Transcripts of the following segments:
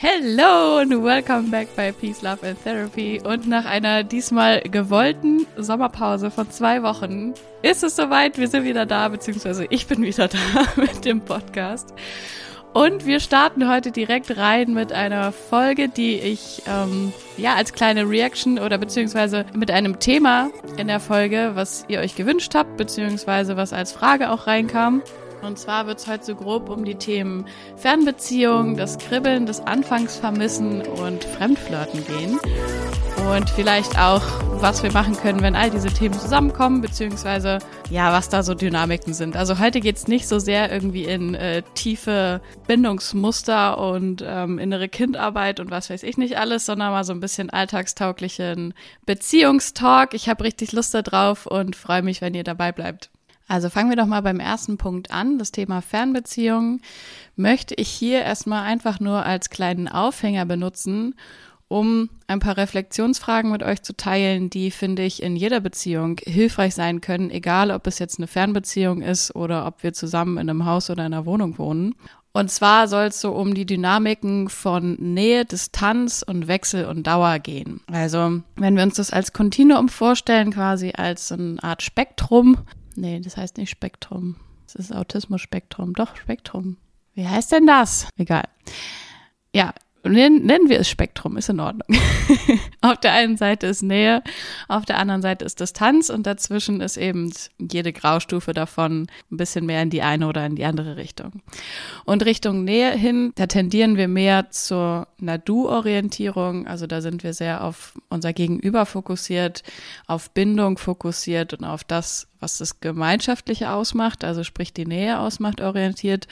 Hello und welcome back bei Peace, Love and Therapy. Und nach einer diesmal gewollten Sommerpause von zwei Wochen ist es soweit. Wir sind wieder da, beziehungsweise ich bin wieder da mit dem Podcast. Und wir starten heute direkt rein mit einer Folge, die ich ähm, ja als kleine Reaction oder beziehungsweise mit einem Thema in der Folge, was ihr euch gewünscht habt, beziehungsweise was als Frage auch reinkam. Und zwar wird es heute so grob um die Themen Fernbeziehung, das Kribbeln, das Anfangsvermissen und Fremdflirten gehen. Und vielleicht auch, was wir machen können, wenn all diese Themen zusammenkommen, beziehungsweise ja, was da so Dynamiken sind. Also heute geht es nicht so sehr irgendwie in äh, tiefe Bindungsmuster und ähm, innere Kindarbeit und was weiß ich nicht alles, sondern mal so ein bisschen alltagstauglichen Beziehungstalk. Ich habe richtig Lust darauf und freue mich, wenn ihr dabei bleibt. Also fangen wir doch mal beim ersten Punkt an. Das Thema Fernbeziehungen möchte ich hier erstmal einfach nur als kleinen Aufhänger benutzen, um ein paar Reflexionsfragen mit euch zu teilen, die, finde ich, in jeder Beziehung hilfreich sein können, egal ob es jetzt eine Fernbeziehung ist oder ob wir zusammen in einem Haus oder in einer Wohnung wohnen. Und zwar soll es so um die Dynamiken von Nähe, Distanz und Wechsel und Dauer gehen. Also, wenn wir uns das als Kontinuum vorstellen, quasi als eine Art Spektrum, Nee, das heißt nicht Spektrum. Das ist Autismus-Spektrum. Doch, Spektrum. Wie heißt denn das? Egal. Ja, Nennen, nennen wir es Spektrum, ist in Ordnung. auf der einen Seite ist Nähe, auf der anderen Seite ist Distanz und dazwischen ist eben jede Graustufe davon ein bisschen mehr in die eine oder in die andere Richtung. Und Richtung Nähe hin, da tendieren wir mehr zur Nadu-Orientierung, also da sind wir sehr auf unser Gegenüber fokussiert, auf Bindung fokussiert und auf das, was das Gemeinschaftliche ausmacht, also sprich die Nähe ausmacht, orientiert.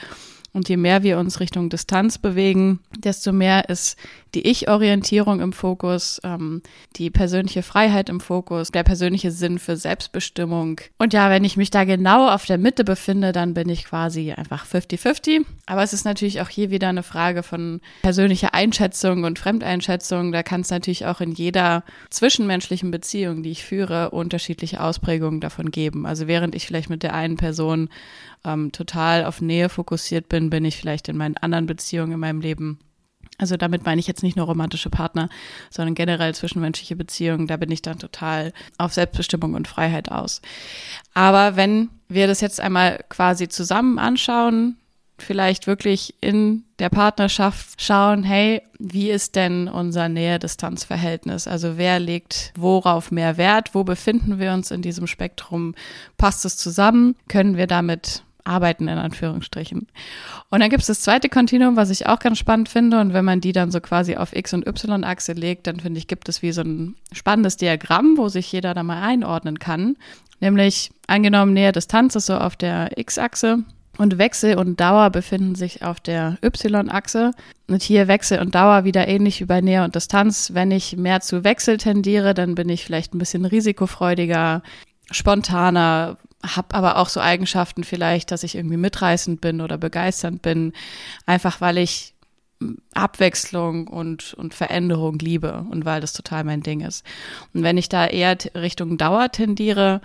Und je mehr wir uns Richtung Distanz bewegen, desto mehr ist die Ich-Orientierung im Fokus, ähm, die persönliche Freiheit im Fokus, der persönliche Sinn für Selbstbestimmung. Und ja, wenn ich mich da genau auf der Mitte befinde, dann bin ich quasi einfach 50-50. Aber es ist natürlich auch hier wieder eine Frage von persönlicher Einschätzung und Fremdeinschätzung. Da kann es natürlich auch in jeder zwischenmenschlichen Beziehung, die ich führe, unterschiedliche Ausprägungen davon geben. Also während ich vielleicht mit der einen Person ähm, total auf Nähe fokussiert bin, bin ich vielleicht in meinen anderen Beziehungen in meinem Leben also damit meine ich jetzt nicht nur romantische Partner, sondern generell zwischenmenschliche Beziehungen. Da bin ich dann total auf Selbstbestimmung und Freiheit aus. Aber wenn wir das jetzt einmal quasi zusammen anschauen, vielleicht wirklich in der Partnerschaft schauen, hey, wie ist denn unser Nähe-Distanz-Verhältnis? Also wer legt worauf mehr Wert? Wo befinden wir uns in diesem Spektrum? Passt es zusammen? Können wir damit arbeiten, in Anführungsstrichen. Und dann gibt es das zweite Kontinuum, was ich auch ganz spannend finde. Und wenn man die dann so quasi auf X- und Y-Achse legt, dann finde ich, gibt es wie so ein spannendes Diagramm, wo sich jeder da mal einordnen kann. Nämlich angenommen, Nähe Distanz ist so auf der X-Achse und Wechsel und Dauer befinden sich auf der Y-Achse. Und hier Wechsel und Dauer wieder ähnlich wie bei Nähe und Distanz. Wenn ich mehr zu Wechsel tendiere, dann bin ich vielleicht ein bisschen risikofreudiger, spontaner, habe aber auch so Eigenschaften vielleicht, dass ich irgendwie mitreißend bin oder begeisternd bin, einfach weil ich Abwechslung und, und Veränderung liebe und weil das total mein Ding ist. Und wenn ich da eher Richtung Dauer tendiere,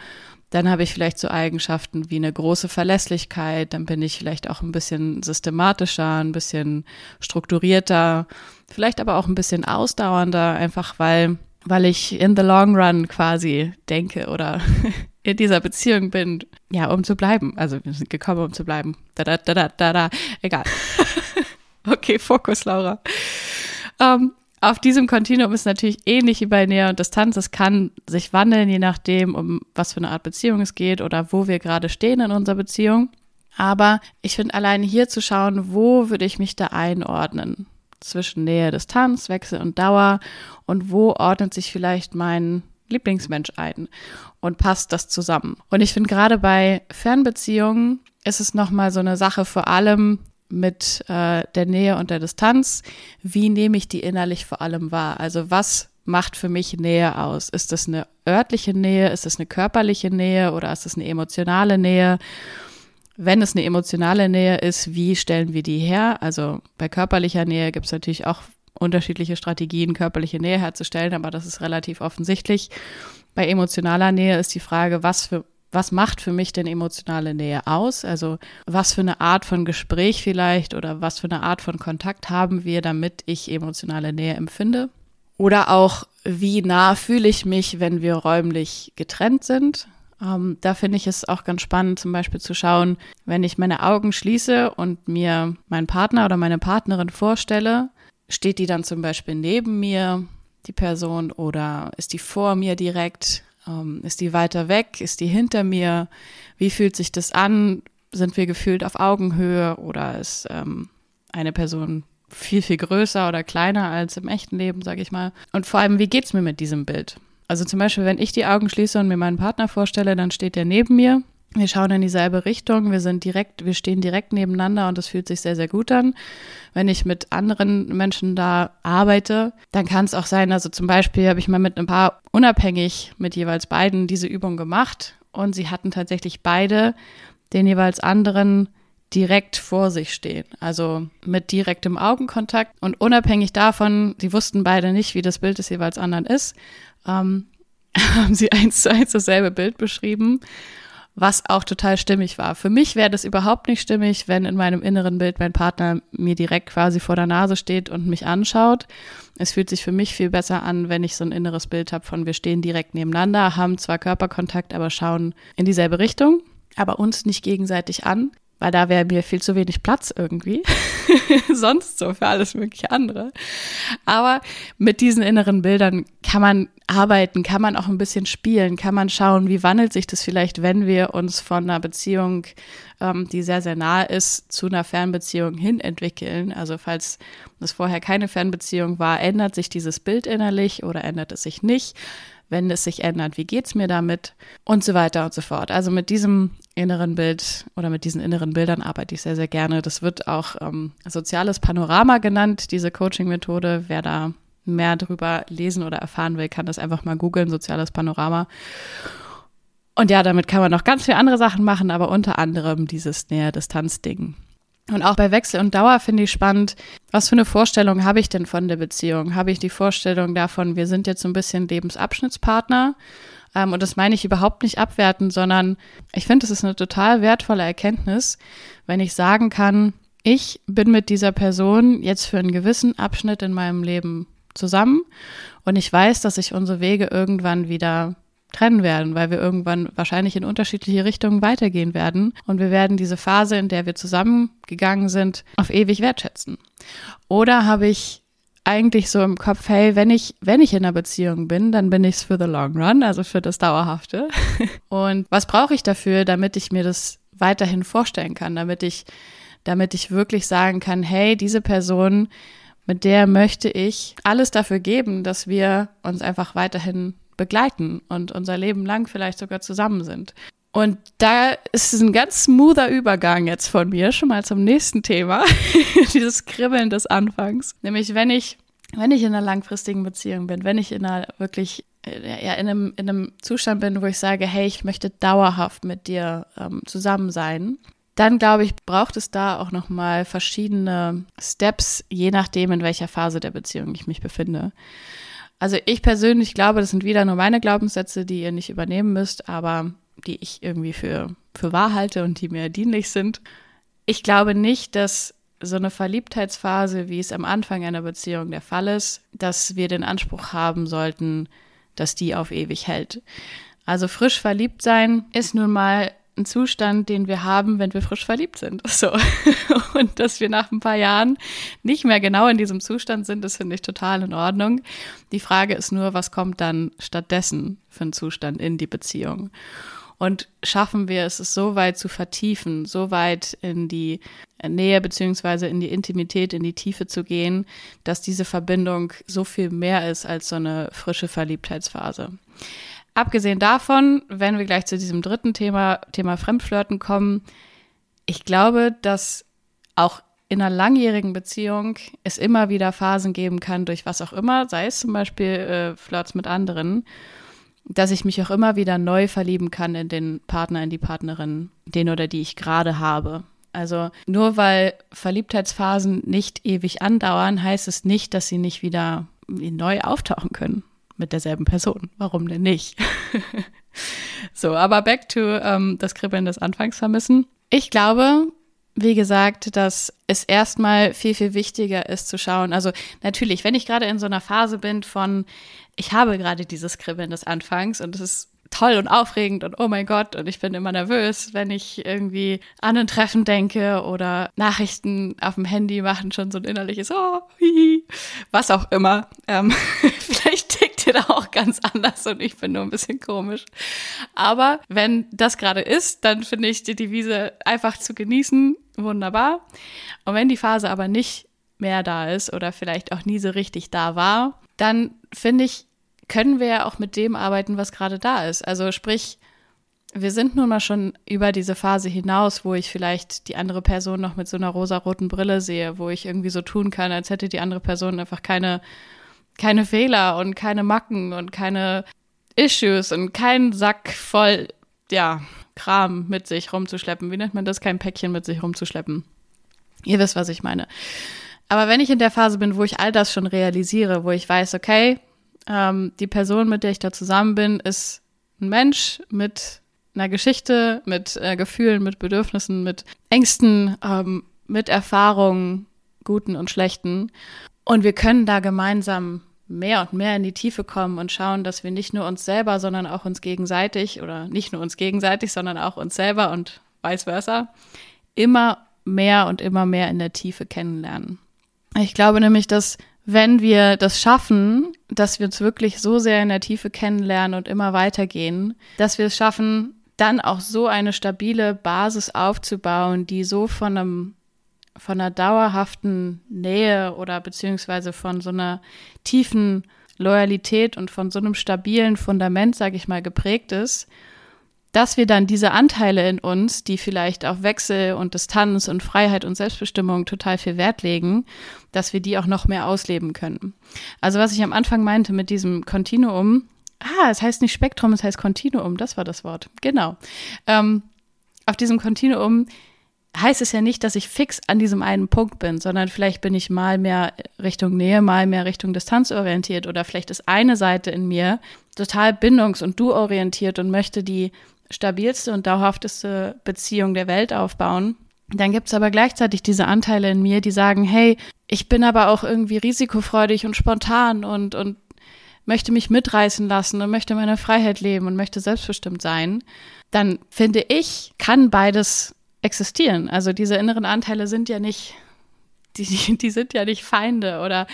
dann habe ich vielleicht so Eigenschaften wie eine große Verlässlichkeit, dann bin ich vielleicht auch ein bisschen systematischer, ein bisschen strukturierter, vielleicht aber auch ein bisschen ausdauernder, einfach weil, weil ich in the long run quasi denke oder in dieser Beziehung bin, ja, um zu bleiben. Also wir sind gekommen, um zu bleiben. Da, da, da, da, da, da. Egal. okay, Fokus, Laura. Ähm, auf diesem Kontinuum ist natürlich ähnlich wie bei Nähe und Distanz. Es kann sich wandeln, je nachdem, um was für eine Art Beziehung es geht oder wo wir gerade stehen in unserer Beziehung. Aber ich finde allein hier zu schauen, wo würde ich mich da einordnen? Zwischen Nähe, Distanz, Wechsel und Dauer und wo ordnet sich vielleicht mein Lieblingsmensch ein und passt das zusammen. Und ich finde gerade bei Fernbeziehungen ist es nochmal so eine Sache vor allem mit äh, der Nähe und der Distanz. Wie nehme ich die innerlich vor allem wahr? Also was macht für mich Nähe aus? Ist das eine örtliche Nähe? Ist das eine körperliche Nähe oder ist das eine emotionale Nähe? Wenn es eine emotionale Nähe ist, wie stellen wir die her? Also bei körperlicher Nähe gibt es natürlich auch unterschiedliche Strategien, körperliche Nähe herzustellen, aber das ist relativ offensichtlich. Bei emotionaler Nähe ist die Frage, was für was macht für mich denn emotionale Nähe aus? Also was für eine Art von Gespräch vielleicht oder was für eine Art von Kontakt haben wir, damit ich emotionale Nähe empfinde? Oder auch, wie nah fühle ich mich, wenn wir räumlich getrennt sind? Ähm, da finde ich es auch ganz spannend, zum Beispiel zu schauen, wenn ich meine Augen schließe und mir meinen Partner oder meine Partnerin vorstelle, steht die dann zum Beispiel neben mir, die Person, oder ist die vor mir direkt? Ähm, ist die weiter weg? Ist die hinter mir? Wie fühlt sich das an? Sind wir gefühlt auf Augenhöhe oder ist ähm, eine Person viel, viel größer oder kleiner als im echten Leben, sage ich mal? Und vor allem, wie geht's mir mit diesem Bild? Also zum Beispiel, wenn ich die Augen schließe und mir meinen Partner vorstelle, dann steht der neben mir. Wir schauen in dieselbe Richtung, wir sind direkt, wir stehen direkt nebeneinander und das fühlt sich sehr, sehr gut an. Wenn ich mit anderen Menschen da arbeite, dann kann es auch sein, also zum Beispiel habe ich mal mit ein paar unabhängig mit jeweils beiden diese Übung gemacht und sie hatten tatsächlich beide den jeweils anderen direkt vor sich stehen, also mit direktem Augenkontakt und unabhängig davon, sie wussten beide nicht, wie das Bild des jeweils anderen ist, ähm, haben sie eins zu eins dasselbe Bild beschrieben was auch total stimmig war. Für mich wäre das überhaupt nicht stimmig, wenn in meinem inneren Bild mein Partner mir direkt quasi vor der Nase steht und mich anschaut. Es fühlt sich für mich viel besser an, wenn ich so ein inneres Bild habe von wir stehen direkt nebeneinander, haben zwar Körperkontakt, aber schauen in dieselbe Richtung, aber uns nicht gegenseitig an weil da wäre mir viel zu wenig Platz irgendwie. Sonst so für alles mögliche andere. Aber mit diesen inneren Bildern kann man arbeiten, kann man auch ein bisschen spielen, kann man schauen, wie wandelt sich das vielleicht, wenn wir uns von einer Beziehung, ähm, die sehr, sehr nah ist, zu einer Fernbeziehung hin entwickeln. Also falls das vorher keine Fernbeziehung war, ändert sich dieses Bild innerlich oder ändert es sich nicht? Wenn es sich ändert, wie geht es mir damit und so weiter und so fort. Also mit diesem inneren Bild oder mit diesen inneren Bildern arbeite ich sehr, sehr gerne. Das wird auch ähm, soziales Panorama genannt, diese Coaching-Methode. Wer da mehr darüber lesen oder erfahren will, kann das einfach mal googeln, soziales Panorama. Und ja, damit kann man noch ganz viele andere Sachen machen, aber unter anderem dieses Näher-Distanz-Ding. Und auch bei Wechsel und Dauer finde ich spannend, was für eine Vorstellung habe ich denn von der Beziehung? Habe ich die Vorstellung davon, wir sind jetzt so ein bisschen Lebensabschnittspartner? Ähm, und das meine ich überhaupt nicht abwerten, sondern ich finde, es ist eine total wertvolle Erkenntnis, wenn ich sagen kann, ich bin mit dieser Person jetzt für einen gewissen Abschnitt in meinem Leben zusammen und ich weiß, dass sich unsere Wege irgendwann wieder trennen werden, weil wir irgendwann wahrscheinlich in unterschiedliche Richtungen weitergehen werden. Und wir werden diese Phase, in der wir zusammengegangen sind, auf ewig wertschätzen. Oder habe ich eigentlich so im Kopf, hey, wenn ich, wenn ich in einer Beziehung bin, dann bin ich es für the long run, also für das Dauerhafte. Und was brauche ich dafür, damit ich mir das weiterhin vorstellen kann, damit ich, damit ich wirklich sagen kann, hey, diese Person, mit der möchte ich alles dafür geben, dass wir uns einfach weiterhin begleiten und unser Leben lang vielleicht sogar zusammen sind. Und da ist es ein ganz smoother Übergang jetzt von mir schon mal zum nächsten Thema, dieses Kribbeln des Anfangs. Nämlich wenn ich, wenn ich in einer langfristigen Beziehung bin, wenn ich in einer wirklich äh, ja, in einem, in einem Zustand bin, wo ich sage, hey, ich möchte dauerhaft mit dir ähm, zusammen sein, dann glaube ich, braucht es da auch nochmal verschiedene Steps, je nachdem, in welcher Phase der Beziehung ich mich befinde. Also ich persönlich glaube, das sind wieder nur meine Glaubenssätze, die ihr nicht übernehmen müsst, aber die ich irgendwie für, für wahr halte und die mir dienlich sind. Ich glaube nicht, dass so eine Verliebtheitsphase, wie es am Anfang einer Beziehung der Fall ist, dass wir den Anspruch haben sollten, dass die auf ewig hält. Also frisch verliebt sein ist nun mal ein Zustand, den wir haben, wenn wir frisch verliebt sind. So. Und dass wir nach ein paar Jahren nicht mehr genau in diesem Zustand sind, das finde ich total in Ordnung. Die Frage ist nur, was kommt dann stattdessen für einen Zustand in die Beziehung? Und schaffen wir es, es so weit zu vertiefen, so weit in die Nähe beziehungsweise in die Intimität, in die Tiefe zu gehen, dass diese Verbindung so viel mehr ist als so eine frische Verliebtheitsphase. Abgesehen davon, wenn wir gleich zu diesem dritten Thema, Thema Fremdflirten kommen, ich glaube, dass auch in einer langjährigen Beziehung es immer wieder Phasen geben kann, durch was auch immer, sei es zum Beispiel äh, Flirts mit anderen, dass ich mich auch immer wieder neu verlieben kann in den Partner, in die Partnerin, den oder die ich gerade habe. Also nur weil Verliebtheitsphasen nicht ewig andauern, heißt es nicht, dass sie nicht wieder neu auftauchen können mit derselben Person. Warum denn nicht? So, aber back to ähm, das Kribbeln des Anfangs vermissen. Ich glaube, wie gesagt, dass es erstmal viel, viel wichtiger ist zu schauen. Also natürlich, wenn ich gerade in so einer Phase bin von, ich habe gerade dieses Kribbeln des Anfangs und es ist toll und aufregend und oh mein Gott und ich bin immer nervös, wenn ich irgendwie an ein Treffen denke oder Nachrichten auf dem Handy machen schon so ein innerliches oh, hihi, was auch immer. Ähm, da auch ganz anders und ich bin nur ein bisschen komisch. Aber wenn das gerade ist, dann finde ich die Devise einfach zu genießen wunderbar. Und wenn die Phase aber nicht mehr da ist oder vielleicht auch nie so richtig da war, dann finde ich, können wir ja auch mit dem arbeiten, was gerade da ist. Also sprich, wir sind nun mal schon über diese Phase hinaus, wo ich vielleicht die andere Person noch mit so einer rosaroten Brille sehe, wo ich irgendwie so tun kann, als hätte die andere Person einfach keine, keine Fehler und keine Macken und keine Issues und keinen Sack voll, ja, Kram mit sich rumzuschleppen. Wie nennt man das? Kein Päckchen mit sich rumzuschleppen. Ihr wisst, was ich meine. Aber wenn ich in der Phase bin, wo ich all das schon realisiere, wo ich weiß, okay, ähm, die Person, mit der ich da zusammen bin, ist ein Mensch mit einer Geschichte, mit äh, Gefühlen, mit Bedürfnissen, mit Ängsten, ähm, mit Erfahrungen, guten und schlechten. Und wir können da gemeinsam mehr und mehr in die Tiefe kommen und schauen, dass wir nicht nur uns selber, sondern auch uns gegenseitig oder nicht nur uns gegenseitig, sondern auch uns selber und vice versa, immer mehr und immer mehr in der Tiefe kennenlernen. Ich glaube nämlich, dass wenn wir das schaffen, dass wir uns wirklich so sehr in der Tiefe kennenlernen und immer weitergehen, dass wir es schaffen, dann auch so eine stabile Basis aufzubauen, die so von einem von einer dauerhaften Nähe oder beziehungsweise von so einer tiefen Loyalität und von so einem stabilen Fundament, sage ich mal, geprägt ist, dass wir dann diese Anteile in uns, die vielleicht auf Wechsel und Distanz und Freiheit und Selbstbestimmung total viel Wert legen, dass wir die auch noch mehr ausleben können. Also was ich am Anfang meinte mit diesem Kontinuum, ah, es heißt nicht Spektrum, es heißt Kontinuum, das war das Wort, genau. Ähm, auf diesem Kontinuum heißt es ja nicht, dass ich fix an diesem einen Punkt bin, sondern vielleicht bin ich mal mehr Richtung Nähe, mal mehr Richtung Distanz orientiert oder vielleicht ist eine Seite in mir total bindungs- und du-orientiert und möchte die stabilste und dauerhafteste Beziehung der Welt aufbauen. Dann gibt es aber gleichzeitig diese Anteile in mir, die sagen, hey, ich bin aber auch irgendwie risikofreudig und spontan und, und möchte mich mitreißen lassen und möchte meine Freiheit leben und möchte selbstbestimmt sein. Dann finde ich, kann beides existieren. Also diese inneren Anteile sind ja nicht die, die sind ja nicht Feinde oder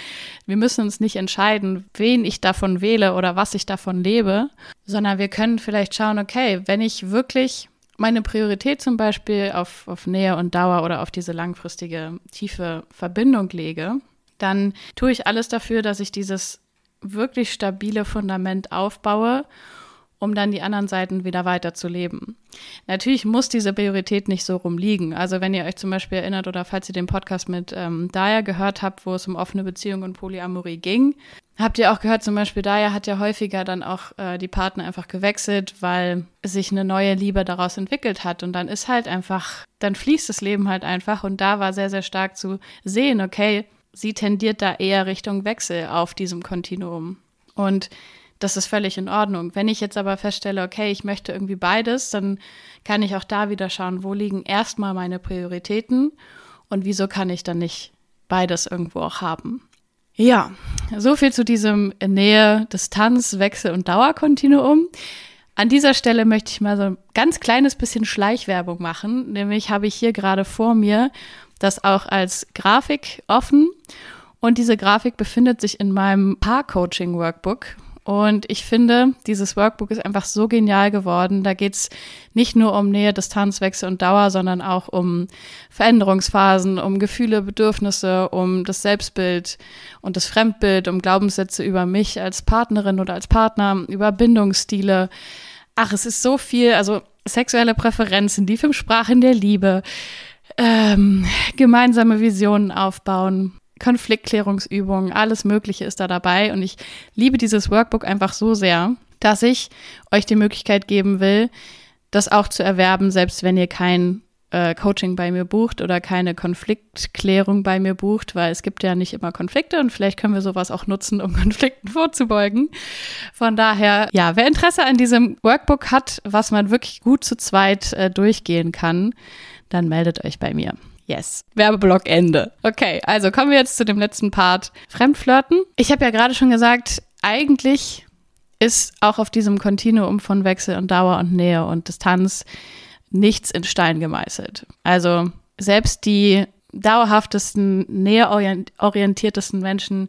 wir müssen uns nicht entscheiden, wen ich davon wähle oder was ich davon lebe, sondern wir können vielleicht schauen, okay, wenn ich wirklich meine Priorität zum Beispiel auf, auf Nähe und Dauer oder auf diese langfristige, tiefe Verbindung lege, dann tue ich alles dafür, dass ich dieses wirklich stabile Fundament aufbaue um dann die anderen Seiten wieder weiterzuleben. Natürlich muss diese Priorität nicht so rumliegen. Also wenn ihr euch zum Beispiel erinnert oder falls ihr den Podcast mit ähm, Daya gehört habt, wo es um offene Beziehungen und Polyamorie ging, habt ihr auch gehört, zum Beispiel Daya hat ja häufiger dann auch äh, die Partner einfach gewechselt, weil sich eine neue Liebe daraus entwickelt hat. Und dann ist halt einfach, dann fließt das Leben halt einfach. Und da war sehr, sehr stark zu sehen, okay, sie tendiert da eher Richtung Wechsel auf diesem Kontinuum. Und das ist völlig in Ordnung. Wenn ich jetzt aber feststelle, okay, ich möchte irgendwie beides, dann kann ich auch da wieder schauen, wo liegen erstmal meine Prioritäten und wieso kann ich dann nicht beides irgendwo auch haben. Ja, so viel zu diesem Nähe, Distanz, Wechsel und Dauerkontinuum. An dieser Stelle möchte ich mal so ein ganz kleines bisschen Schleichwerbung machen. Nämlich habe ich hier gerade vor mir das auch als Grafik offen. Und diese Grafik befindet sich in meinem Paar-Coaching-Workbook, und ich finde, dieses Workbook ist einfach so genial geworden. Da geht es nicht nur um Nähe, Distanz, Wechsel und Dauer, sondern auch um Veränderungsphasen, um Gefühle, Bedürfnisse, um das Selbstbild und das Fremdbild, um Glaubenssätze über mich als Partnerin oder als Partner, über Bindungsstile. Ach, es ist so viel, also sexuelle Präferenzen, die fünf Sprachen der Liebe, ähm, gemeinsame Visionen aufbauen, Konfliktklärungsübungen, alles Mögliche ist da dabei. Und ich liebe dieses Workbook einfach so sehr, dass ich euch die Möglichkeit geben will, das auch zu erwerben, selbst wenn ihr kein äh, Coaching bei mir bucht oder keine Konfliktklärung bei mir bucht, weil es gibt ja nicht immer Konflikte und vielleicht können wir sowas auch nutzen, um Konflikten vorzubeugen. Von daher, ja, wer Interesse an diesem Workbook hat, was man wirklich gut zu zweit äh, durchgehen kann, dann meldet euch bei mir. Yes. Werbeblock Ende. Okay, also kommen wir jetzt zu dem letzten Part. Fremdflirten. Ich habe ja gerade schon gesagt, eigentlich ist auch auf diesem Kontinuum von Wechsel und Dauer und Nähe und Distanz nichts in Stein gemeißelt. Also selbst die dauerhaftesten, näherorientiertesten Menschen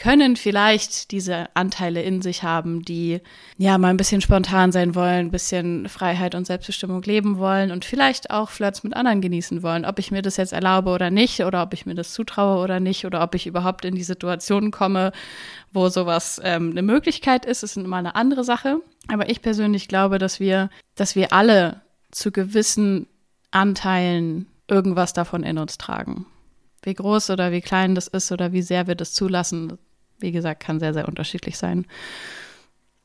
können vielleicht diese Anteile in sich haben, die ja mal ein bisschen spontan sein wollen, ein bisschen Freiheit und Selbstbestimmung leben wollen und vielleicht auch Flirts mit anderen genießen wollen. Ob ich mir das jetzt erlaube oder nicht, oder ob ich mir das zutraue oder nicht, oder ob ich überhaupt in die Situation komme, wo sowas ähm, eine Möglichkeit ist, ist immer eine andere Sache. Aber ich persönlich glaube, dass wir, dass wir alle zu gewissen Anteilen irgendwas davon in uns tragen. Wie groß oder wie klein das ist oder wie sehr wir das zulassen, wie gesagt, kann sehr, sehr unterschiedlich sein.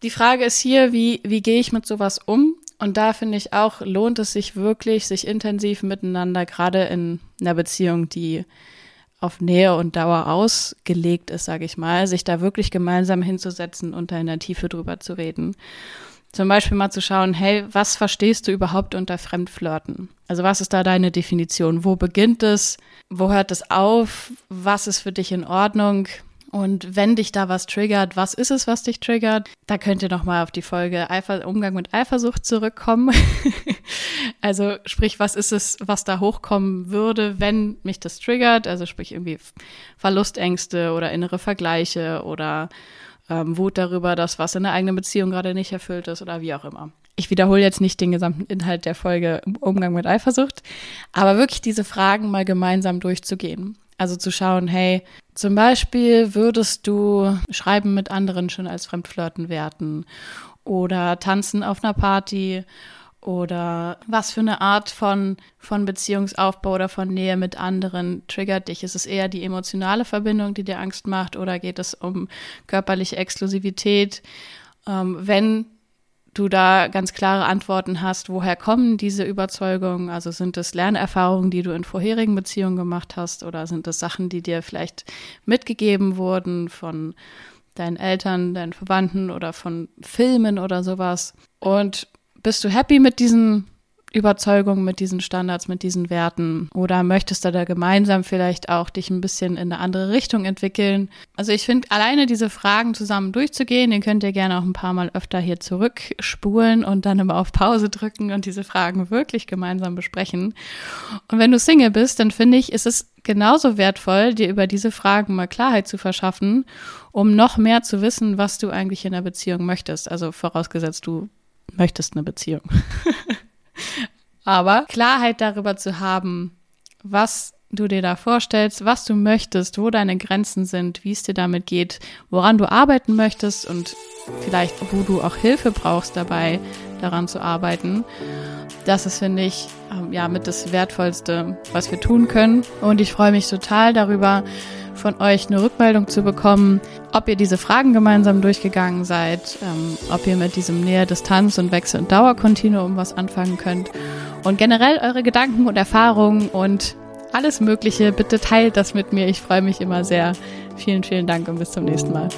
Die Frage ist hier, wie, wie gehe ich mit sowas um? Und da finde ich auch, lohnt es sich wirklich, sich intensiv miteinander, gerade in einer Beziehung, die auf Nähe und Dauer ausgelegt ist, sage ich mal, sich da wirklich gemeinsam hinzusetzen und da in der Tiefe drüber zu reden. Zum Beispiel mal zu schauen, hey, was verstehst du überhaupt unter Fremdflirten? Also was ist da deine Definition? Wo beginnt es? Wo hört es auf? Was ist für dich in Ordnung? Und wenn dich da was triggert, was ist es, was dich triggert? Da könnt ihr nochmal auf die Folge Eifer Umgang mit Eifersucht zurückkommen. also sprich, was ist es, was da hochkommen würde, wenn mich das triggert? Also sprich irgendwie Verlustängste oder innere Vergleiche oder ähm, Wut darüber, dass was in der eigenen Beziehung gerade nicht erfüllt ist oder wie auch immer. Ich wiederhole jetzt nicht den gesamten Inhalt der Folge Umgang mit Eifersucht, aber wirklich diese Fragen mal gemeinsam durchzugehen. Also zu schauen, hey, zum Beispiel würdest du Schreiben mit anderen schon als Fremdflirten werten oder tanzen auf einer Party oder was für eine Art von, von Beziehungsaufbau oder von Nähe mit anderen triggert dich? Ist es eher die emotionale Verbindung, die dir Angst macht oder geht es um körperliche Exklusivität? Ähm, wenn du da ganz klare Antworten hast, woher kommen diese Überzeugungen? Also sind es Lernerfahrungen, die du in vorherigen Beziehungen gemacht hast oder sind es Sachen, die dir vielleicht mitgegeben wurden von deinen Eltern, deinen Verwandten oder von Filmen oder sowas? Und bist du happy mit diesen Überzeugungen, mit diesen Standards, mit diesen Werten? Oder möchtest du da gemeinsam vielleicht auch dich ein bisschen in eine andere Richtung entwickeln? Also ich finde, alleine diese Fragen zusammen durchzugehen, den könnt ihr gerne auch ein paar Mal öfter hier zurückspulen und dann immer auf Pause drücken und diese Fragen wirklich gemeinsam besprechen. Und wenn du Single bist, dann finde ich, ist es genauso wertvoll, dir über diese Fragen mal Klarheit zu verschaffen, um noch mehr zu wissen, was du eigentlich in der Beziehung möchtest. Also vorausgesetzt, du möchtest eine Beziehung. Aber Klarheit darüber zu haben, was du dir da vorstellst, was du möchtest, wo deine Grenzen sind, wie es dir damit geht, woran du arbeiten möchtest und vielleicht, wo du auch Hilfe brauchst dabei, daran zu arbeiten. Das ist, finde ich, ähm, ja, mit das Wertvollste, was wir tun können. Und ich freue mich total darüber, von euch eine Rückmeldung zu bekommen, ob ihr diese Fragen gemeinsam durchgegangen seid, ähm, ob ihr mit diesem Nähe, Distanz und Wechsel- und Dauerkontinuum was anfangen könnt und generell eure Gedanken und Erfahrungen und alles Mögliche. Bitte teilt das mit mir. Ich freue mich immer sehr. Vielen, vielen Dank und bis zum nächsten Mal.